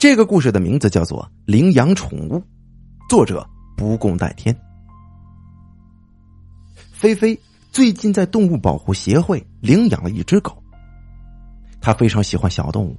这个故事的名字叫做《领养宠物》，作者不共戴天。菲菲最近在动物保护协会领养了一只狗，他非常喜欢小动物，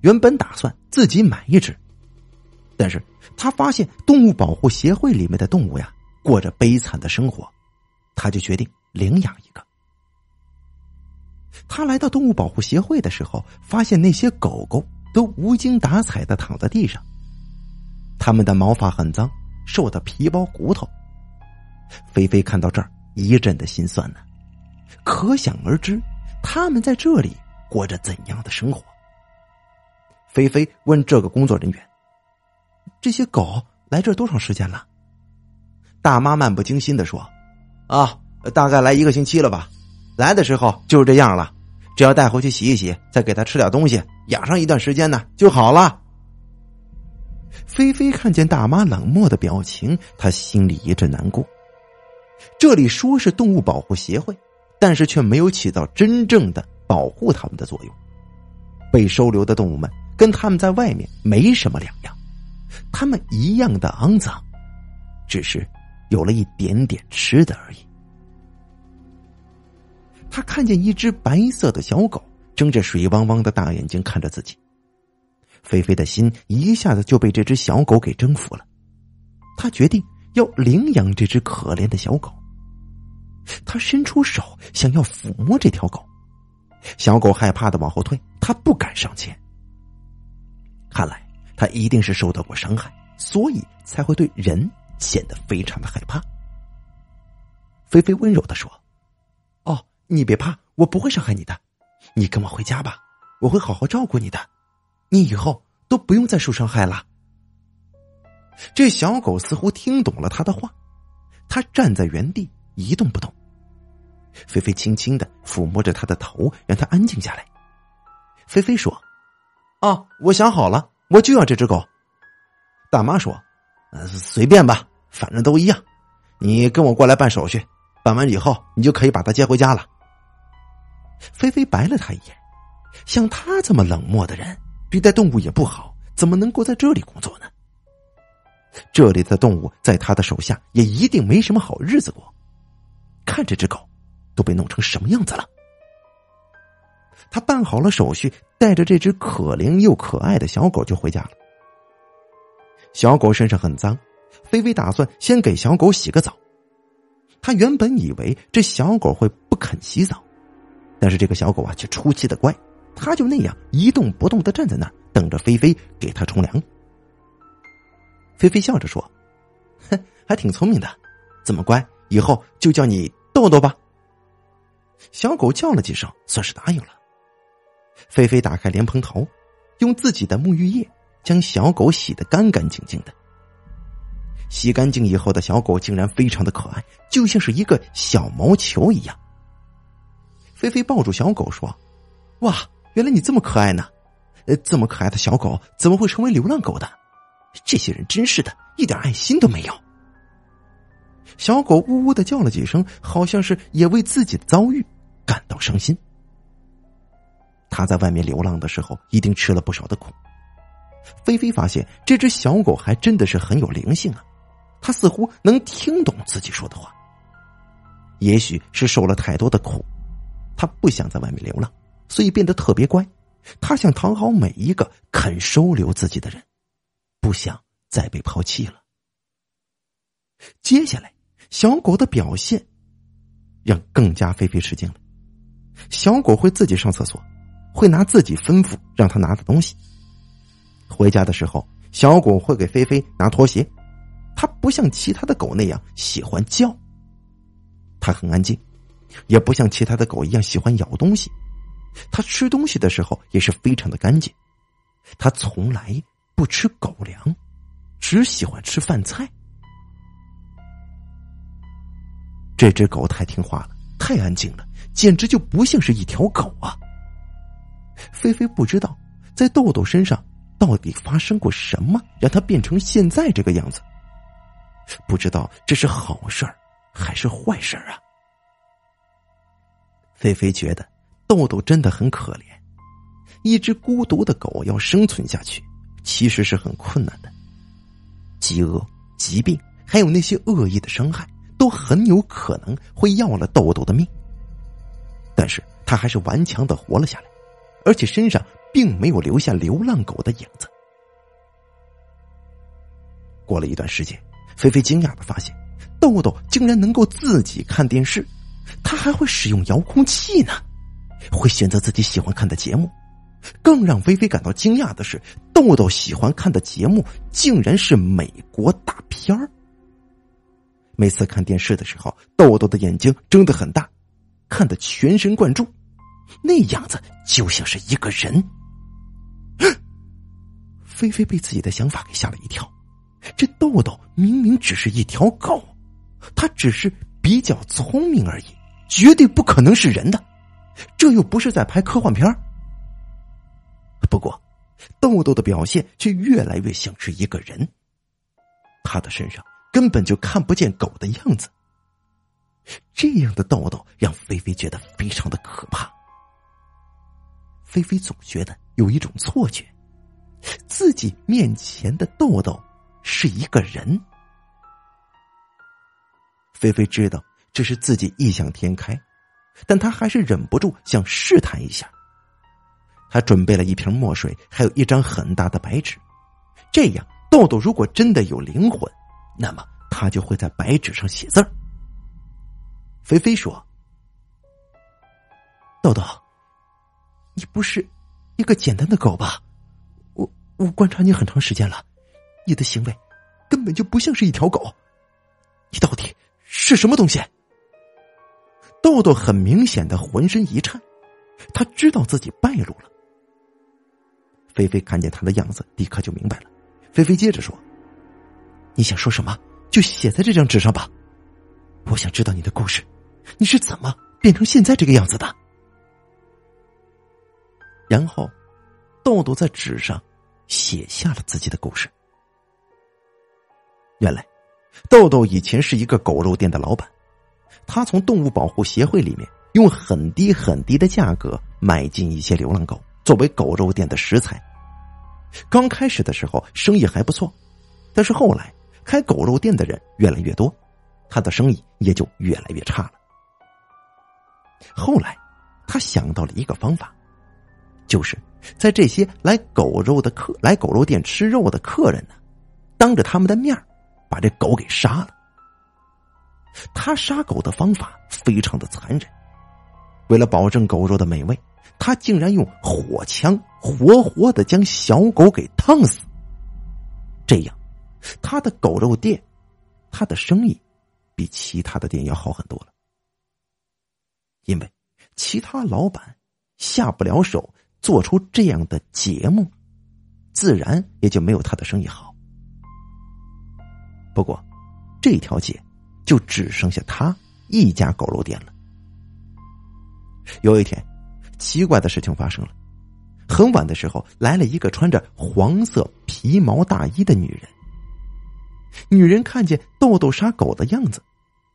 原本打算自己买一只，但是他发现动物保护协会里面的动物呀过着悲惨的生活，他就决定领养一个。他来到动物保护协会的时候，发现那些狗狗。都无精打采的躺在地上，他们的毛发很脏，瘦的皮包骨头。菲菲看到这儿，一阵的心酸呢，可想而知，他们在这里过着怎样的生活。菲菲问这个工作人员：“这些狗来这多长时间了？”大妈漫不经心的说：“啊，大概来一个星期了吧。来的时候就是这样了。”只要带回去洗一洗，再给他吃点东西，养上一段时间呢就好了。菲菲看见大妈冷漠的表情，她心里一阵难过。这里说是动物保护协会，但是却没有起到真正的保护他们的作用。被收留的动物们跟他们在外面没什么两样，他们一样的肮脏，只是有了一点点吃的而已。他看见一只白色的小狗睁着水汪汪的大眼睛看着自己，菲菲的心一下子就被这只小狗给征服了。他决定要领养这只可怜的小狗。他伸出手想要抚摸这条狗，小狗害怕的往后退，他不敢上前。看来他一定是受到过伤害，所以才会对人显得非常的害怕。菲菲温柔的说。你别怕，我不会伤害你的。你跟我回家吧，我会好好照顾你的。你以后都不用再受伤害了。这小狗似乎听懂了他的话，它站在原地一动不动。菲菲轻轻的抚摸着它的头，让它安静下来。菲菲说：“啊，我想好了，我就要这只狗。”大妈说：“随便吧，反正都一样。你跟我过来办手续，办完以后你就可以把它接回家了。”菲菲白了他一眼，像他这么冷漠的人，对待动物也不好，怎么能够在这里工作呢？这里的动物在他的手下也一定没什么好日子过。看这只狗，都被弄成什么样子了？他办好了手续，带着这只可怜又可爱的小狗就回家了。小狗身上很脏，菲菲打算先给小狗洗个澡。他原本以为这小狗会不肯洗澡。但是这个小狗啊，却出奇的乖，它就那样一动不动的站在那儿，等着菲菲给它冲凉。菲菲笑着说：“哼，还挺聪明的，这么乖，以后就叫你豆豆吧。”小狗叫了几声，算是答应了。菲菲打开莲蓬头，用自己的沐浴液将小狗洗得干干净净的。洗干净以后的小狗竟然非常的可爱，就像是一个小毛球一样。菲菲抱住小狗说：“哇，原来你这么可爱呢！呃，这么可爱的小狗怎么会成为流浪狗的？这些人真是的，一点爱心都没有。”小狗呜呜的叫了几声，好像是也为自己的遭遇感到伤心。他在外面流浪的时候，一定吃了不少的苦。菲菲发现这只小狗还真的是很有灵性啊，它似乎能听懂自己说的话。也许是受了太多的苦。他不想在外面流浪，所以变得特别乖。他想讨好每一个肯收留自己的人，不想再被抛弃了。接下来，小狗的表现让更加菲菲吃惊了。小狗会自己上厕所，会拿自己吩咐让他拿的东西。回家的时候，小狗会给菲菲拿拖鞋。它不像其他的狗那样喜欢叫，它很安静。也不像其他的狗一样喜欢咬东西，它吃东西的时候也是非常的干净。它从来不吃狗粮，只喜欢吃饭菜。这只狗太听话了，太安静了，简直就不像是一条狗啊！菲菲不知道在豆豆身上到底发生过什么，让它变成现在这个样子。不知道这是好事儿还是坏事儿啊？菲菲觉得豆豆真的很可怜，一只孤独的狗要生存下去，其实是很困难的。饥饿、疾病，还有那些恶意的伤害，都很有可能会要了豆豆的命。但是他还是顽强的活了下来，而且身上并没有留下流浪狗的影子。过了一段时间，菲菲惊讶的发现，豆豆竟然能够自己看电视，他还会使用遥控器呢，会选择自己喜欢看的节目。更让菲菲感到惊讶的是，豆豆喜欢看的节目竟然是美国大片儿。每次看电视的时候，豆豆的眼睛睁得很大，看得全神贯注，那样子就像是一个人。菲菲被自己的想法给吓了一跳，这豆豆明明只是一条狗，它只是比较聪明而已，绝对不可能是人的，这又不是在拍科幻片。不过，豆豆的表现却越来越像是一个人。他的身上根本就看不见狗的样子。这样的豆豆让菲菲觉得非常的可怕。菲菲总觉得有一种错觉，自己面前的豆豆是一个人。菲菲知道这是自己异想天开，但他还是忍不住想试探一下。他准备了一瓶墨水，还有一张很大的白纸，这样豆豆如果真的有灵魂，那么他就会在白纸上写字儿。菲菲说：“豆豆，你不是一个简单的狗吧？我我观察你很长时间了，你的行为根本就不像是一条狗，你到底是什么东西？”豆豆很明显的浑身一颤，他知道自己败露了。菲菲看见他的样子，立刻就明白了。菲菲接着说：“你想说什么，就写在这张纸上吧。我想知道你的故事，你是怎么变成现在这个样子的。”然后，豆豆在纸上写下了自己的故事。原来，豆豆以前是一个狗肉店的老板，他从动物保护协会里面用很低很低的价格买进一些流浪狗，作为狗肉店的食材。刚开始的时候生意还不错，但是后来开狗肉店的人越来越多，他的生意也就越来越差了。后来，他想到了一个方法，就是在这些来狗肉的客来狗肉店吃肉的客人呢，当着他们的面把这狗给杀了。他杀狗的方法非常的残忍，为了保证狗肉的美味。他竟然用火枪活活的将小狗给烫死，这样，他的狗肉店，他的生意比其他的店要好很多了。因为其他老板下不了手做出这样的节目，自然也就没有他的生意好。不过，这条街就只剩下他一家狗肉店了。有一天。奇怪的事情发生了，很晚的时候来了一个穿着黄色皮毛大衣的女人。女人看见豆豆杀狗的样子，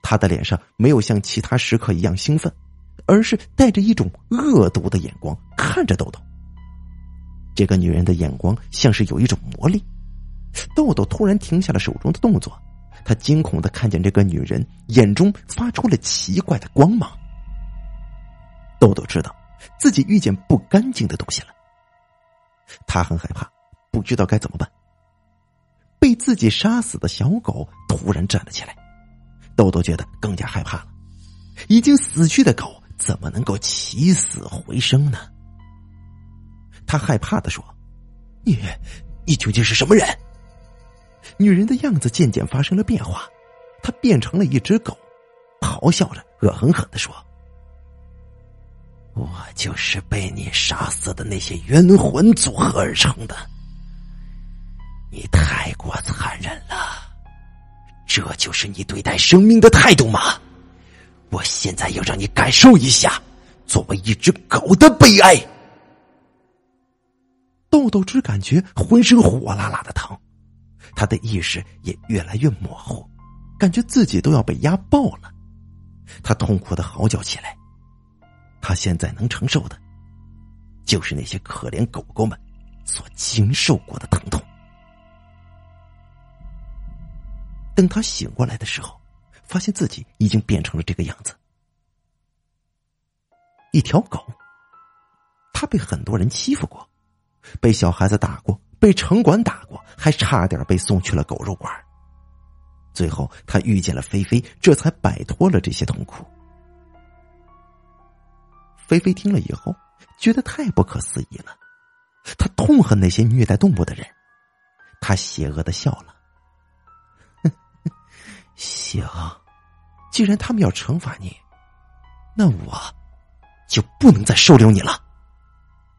她的脸上没有像其他食客一样兴奋，而是带着一种恶毒的眼光看着豆豆。这个女人的眼光像是有一种魔力。豆豆突然停下了手中的动作，他惊恐的看见这个女人眼中发出了奇怪的光芒。豆豆知道。自己遇见不干净的东西了，他很害怕，不知道该怎么办。被自己杀死的小狗突然站了起来，豆豆觉得更加害怕了。已经死去的狗怎么能够起死回生呢？他害怕的说：“你，你究竟是什么人？”女人的样子渐渐发生了变化，她变成了一只狗，咆哮着，恶狠狠的说。我就是被你杀死的那些冤魂组合而成的，你太过残忍了，这就是你对待生命的态度吗？我现在要让你感受一下作为一只狗的悲哀。豆豆只感觉浑身火辣辣的疼，他的意识也越来越模糊，感觉自己都要被压爆了，他痛苦的嚎叫起来。他现在能承受的，就是那些可怜狗狗们所经受过的疼痛。等他醒过来的时候，发现自己已经变成了这个样子。一条狗，他被很多人欺负过，被小孩子打过，被城管打过，还差点被送去了狗肉馆。最后，他遇见了菲菲，这才摆脱了这些痛苦。菲菲听了以后，觉得太不可思议了，他痛恨那些虐待动物的人，他邪恶的笑了。行，既然他们要惩罚你，那我就不能再收留你了。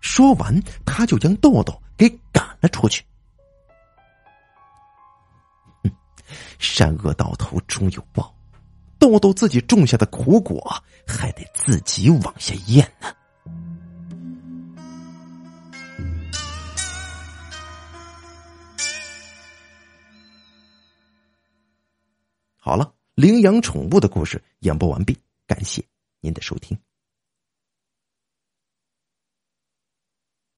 说完，他就将豆豆给赶了出去。善恶到头终有报，豆豆自己种下的苦果还得自己往下咽呢。好了，领养宠物的故事演播完毕，感谢您的收听。